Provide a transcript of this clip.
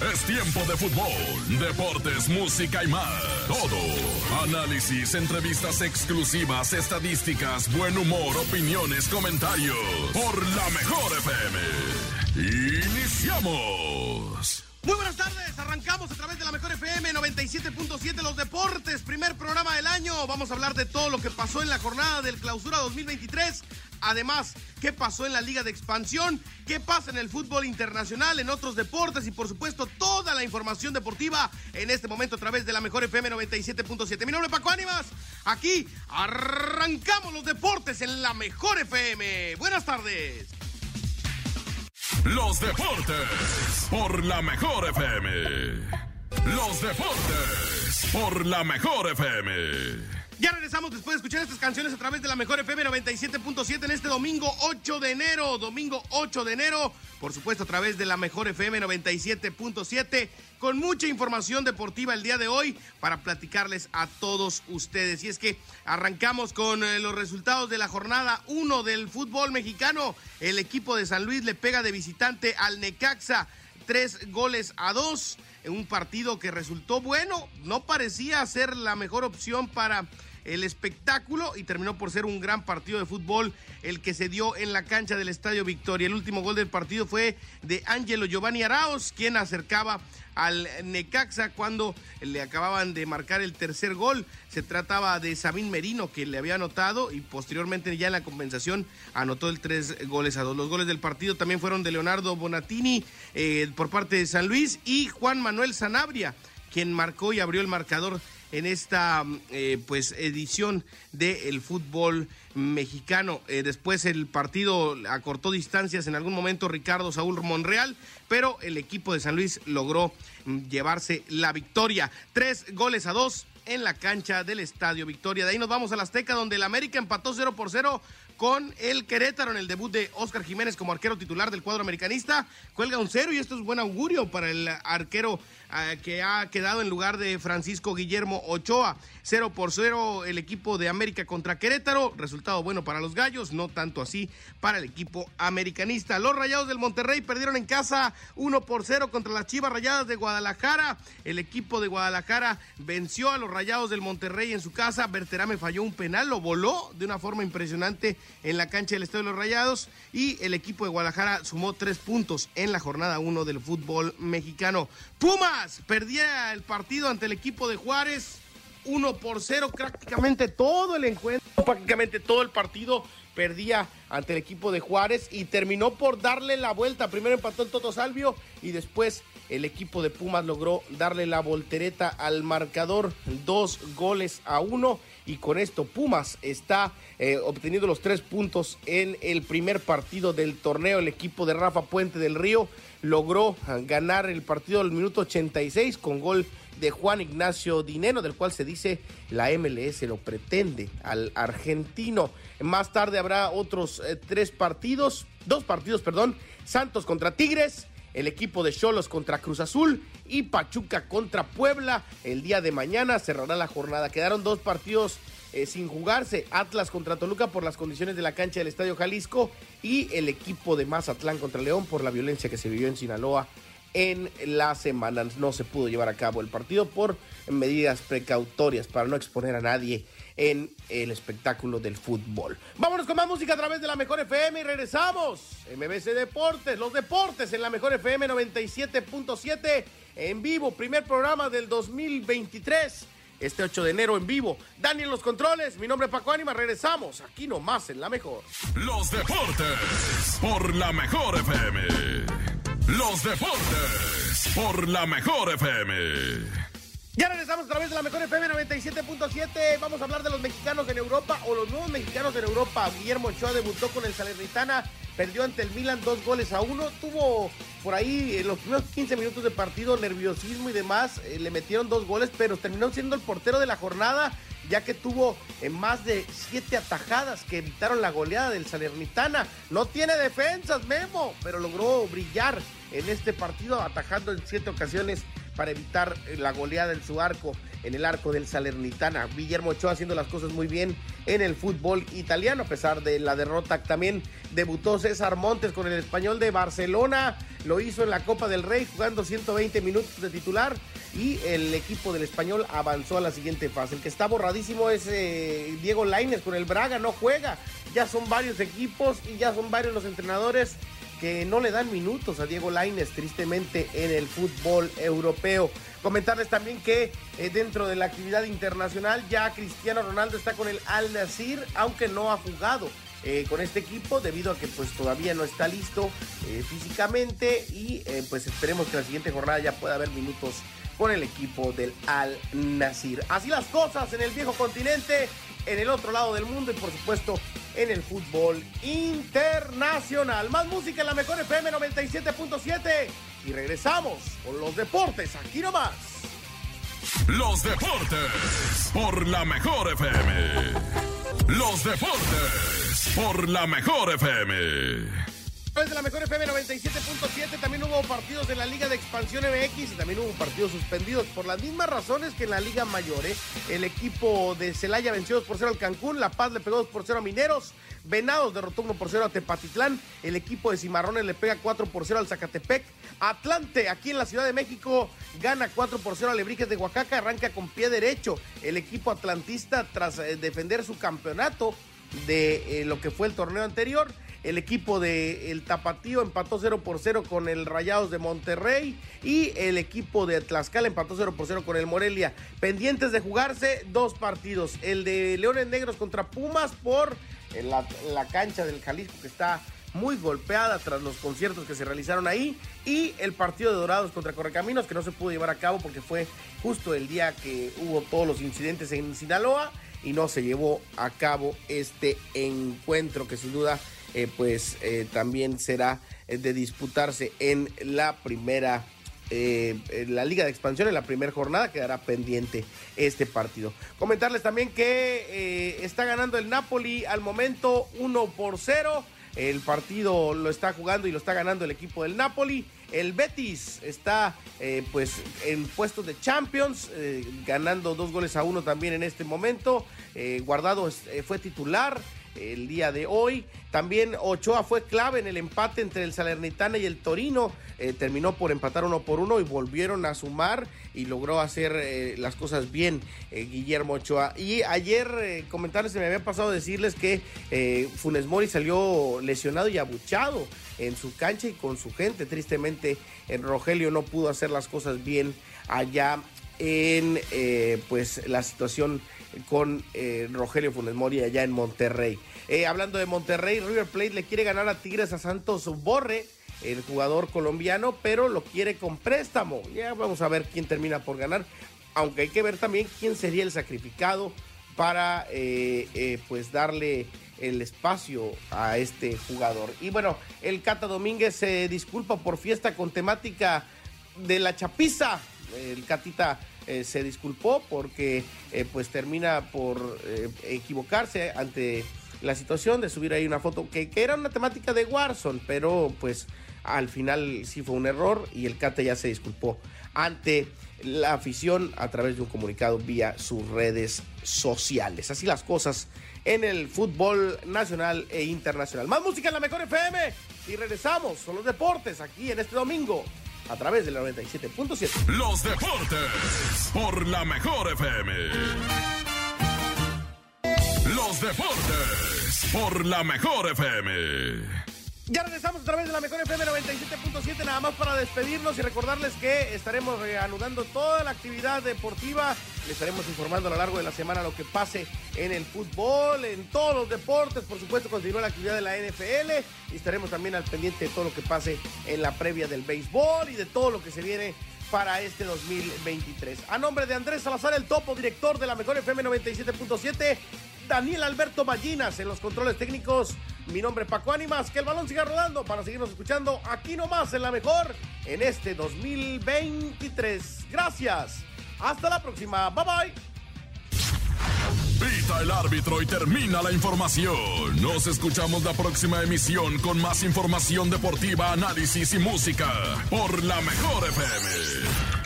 Es tiempo de fútbol, deportes, música y más. Todo. Análisis, entrevistas exclusivas, estadísticas, buen humor, opiniones, comentarios. Por la mejor FM. Iniciamos. Muy buenas tardes, arrancamos a través de la Mejor FM 97.7 Los Deportes, primer programa del año. Vamos a hablar de todo lo que pasó en la jornada del Clausura 2023. Además, qué pasó en la Liga de Expansión, qué pasa en el fútbol internacional, en otros deportes y por supuesto toda la información deportiva en este momento a través de la Mejor FM 97.7. Mi nombre es Paco Ánimas, aquí arrancamos los deportes en la Mejor FM. Buenas tardes. Los deportes por la mejor FM. Los deportes por la mejor FM. Ya regresamos después de escuchar estas canciones a través de la mejor FM 97.7 en este domingo 8 de enero. Domingo 8 de enero, por supuesto a través de la mejor FM 97.7 con mucha información deportiva el día de hoy para platicarles a todos ustedes. Y es que arrancamos con eh, los resultados de la jornada 1 del fútbol mexicano. El equipo de San Luis le pega de visitante al Necaxa tres goles a dos en un partido que resultó bueno. No parecía ser la mejor opción para el espectáculo y terminó por ser un gran partido de fútbol el que se dio en la cancha del Estadio Victoria. El último gol del partido fue de Ángelo Giovanni Araos, quien acercaba al Necaxa cuando le acababan de marcar el tercer gol. Se trataba de Sabín Merino que le había anotado y posteriormente ya en la compensación anotó el tres goles a dos. Los goles del partido también fueron de Leonardo Bonatini eh, por parte de San Luis y Juan Manuel Sanabria quien marcó y abrió el marcador en esta eh, pues edición del fútbol mexicano. Eh, después el partido acortó distancias en algún momento Ricardo Saúl Monreal, pero el equipo de San Luis logró mm, llevarse la victoria. Tres goles a dos en la cancha del Estadio Victoria. De ahí nos vamos a la Azteca, donde el América empató 0 por 0 con el Querétaro en el debut de Oscar Jiménez como arquero titular del cuadro americanista. Cuelga un cero y esto es buen augurio para el arquero eh, que ha quedado en lugar de Francisco Guillermo Ochoa. 0 por 0 el equipo de América contra Querétaro. Resultado bueno para los gallos, no tanto así para el equipo americanista. Los Rayados del Monterrey perdieron en casa 1 por 0 contra las Chivas Rayadas de Guadalajara. El equipo de Guadalajara venció a los Rayados del Monterrey en su casa. Berterame falló un penal, lo voló de una forma impresionante en la cancha del Estadio de los Rayados. Y el equipo de Guadalajara sumó tres puntos en la jornada 1 del fútbol mexicano. Pumas perdía el partido ante el equipo de Juárez. 1 por 0 prácticamente todo el encuentro, prácticamente todo el partido perdía ante el equipo de Juárez y terminó por darle la vuelta. Primero empató el Toto Salvio y después el equipo de Pumas logró darle la voltereta al marcador, dos goles a uno y con esto Pumas está eh, obteniendo los tres puntos en el primer partido del torneo. El equipo de Rafa Puente del Río logró ganar el partido al minuto 86 con gol de Juan Ignacio Dinero, del cual se dice la MLS lo pretende al argentino. Más tarde habrá otros eh, tres partidos, dos partidos, perdón, Santos contra Tigres, el equipo de Cholos contra Cruz Azul y Pachuca contra Puebla. El día de mañana cerrará la jornada. Quedaron dos partidos eh, sin jugarse. Atlas contra Toluca por las condiciones de la cancha del Estadio Jalisco y el equipo de Mazatlán contra León por la violencia que se vivió en Sinaloa en la semana. No se pudo llevar a cabo el partido por medidas precautorias para no exponer a nadie en el espectáculo del fútbol. Vámonos con más música a través de la Mejor FM y regresamos. MBC Deportes, los deportes en la Mejor FM 97.7 en vivo, primer programa del 2023. Este 8 de enero en vivo. Daniel Los Controles, mi nombre es Paco Ánima, regresamos aquí nomás en La Mejor. Los deportes por la Mejor FM. Los deportes por la mejor FM. Ya regresamos a través de la mejor FM 97.7. Vamos a hablar de los mexicanos en Europa o los nuevos mexicanos en Europa. Guillermo Ochoa debutó con el Salernitana, perdió ante el Milan dos goles a uno. Tuvo por ahí en los primeros 15 minutos de partido nerviosismo y demás. Eh, le metieron dos goles, pero terminó siendo el portero de la jornada ya que tuvo en más de siete atajadas que evitaron la goleada del Salernitana. No tiene defensas, Memo, pero logró brillar en este partido, atajando en siete ocasiones para evitar la goleada en su arco. en el arco del Salernitana. Guillermo Ochoa haciendo las cosas muy bien en el fútbol italiano, a pesar de la derrota. También debutó César Montes con el español de Barcelona. Lo hizo en la Copa del Rey jugando 120 minutos de titular y el equipo del español avanzó a la siguiente fase. El que está borradísimo es eh, Diego Laines con el Braga, no juega. Ya son varios equipos y ya son varios los entrenadores que no le dan minutos a Diego Laines, tristemente, en el fútbol europeo. Comentarles también que eh, dentro de la actividad internacional ya Cristiano Ronaldo está con el Al Nasir, aunque no ha jugado. Eh, con este equipo debido a que pues todavía no está listo eh, físicamente y pues esperemos que la siguiente jornada ya pueda haber minutos con el equipo del Al Nasir. Así las cosas en el viejo continente, en el otro lado del mundo y por supuesto en el fútbol internacional. Más música en la mejor FM 97.7 y regresamos con los deportes aquí nomás. Los deportes por la mejor FM. Los deportes por la mejor FM de la mejor FM 97.7 también hubo partidos de la Liga de Expansión MX y también hubo partidos suspendidos por las mismas razones que en la Liga Mayor. ¿eh? El equipo de Celaya venció 2 por 0 al Cancún, La Paz le pegó 2 por 0 a Mineros, Venados derrotó 1 por 0 a Tepatitlán, el equipo de Cimarrones le pega 4 por 0 al Zacatepec, Atlante aquí en la Ciudad de México gana 4 por 0 a Lebrijes de Oaxaca, arranca con pie derecho el equipo atlantista tras eh, defender su campeonato de eh, lo que fue el torneo anterior. El equipo de el Tapatío empató 0 por 0 con el Rayados de Monterrey y el equipo de Tlaxcala empató 0 por 0 con el Morelia. Pendientes de jugarse dos partidos. El de Leones Negros contra Pumas por la, la cancha del Jalisco que está muy golpeada tras los conciertos que se realizaron ahí y el partido de Dorados contra Correcaminos que no se pudo llevar a cabo porque fue justo el día que hubo todos los incidentes en Sinaloa y no se llevó a cabo este encuentro que sin duda eh, pues eh, también será eh, de disputarse en la primera la Liga de Expansión en la primera jornada quedará pendiente este partido. Comentarles también que está ganando el Napoli al momento 1 por 0. El partido lo está jugando y lo está ganando el equipo del Napoli. El Betis está pues en puestos de Champions, ganando dos goles a uno también en este momento. Guardado fue titular el día de hoy. También Ochoa fue clave en el empate entre el Salernitana y el Torino. Eh, terminó por empatar uno por uno y volvieron a sumar y logró hacer eh, las cosas bien eh, Guillermo Ochoa. Y ayer comentarles, se me había pasado decirles que Funes Mori salió lesionado y abuchado en su cancha y con su gente. Tristemente, en Rogelio no pudo hacer las cosas bien allá en pues la situación con Rogelio Funes Mori allá en Monterrey. Eh, hablando de Monterrey, River Plate le quiere ganar a Tigres a Santos Borre, el jugador colombiano, pero lo quiere con préstamo. Ya vamos a ver quién termina por ganar, aunque hay que ver también quién sería el sacrificado para eh, eh, pues darle el espacio a este jugador. Y bueno, el Cata Domínguez se disculpa por fiesta con temática de la chapiza. El Catita se disculpó porque pues termina por equivocarse ante la situación de subir ahí una foto que, era una temática de Warzone, pero pues al final sí fue un error y el Cate ya se disculpó ante la afición a través de un comunicado vía sus redes sociales. Así las cosas en el fútbol nacional e internacional. Más música en la mejor FM y regresamos con los deportes aquí en este domingo a través de la 97.7. Los deportes por la mejor FM. Los deportes por la mejor FM. Ya regresamos a través de la mejor FM 97.7, nada más para despedirnos y recordarles que estaremos reanudando toda la actividad deportiva. Les estaremos informando a lo largo de la semana lo que pase en el fútbol, en todos los deportes. Por supuesto, continúa la actividad de la NFL y estaremos también al pendiente de todo lo que pase en la previa del béisbol y de todo lo que se viene para este 2023. A nombre de Andrés Salazar, el topo director de la mejor FM 97.7, Daniel Alberto Ballinas en los controles técnicos. Mi nombre es Paco Ánimas. Que el balón siga rodando para seguirnos escuchando aquí nomás en la mejor en este 2023. Gracias. Hasta la próxima. Bye bye. Pita el árbitro y termina la información. Nos escuchamos la próxima emisión con más información deportiva, análisis y música por la mejor FM.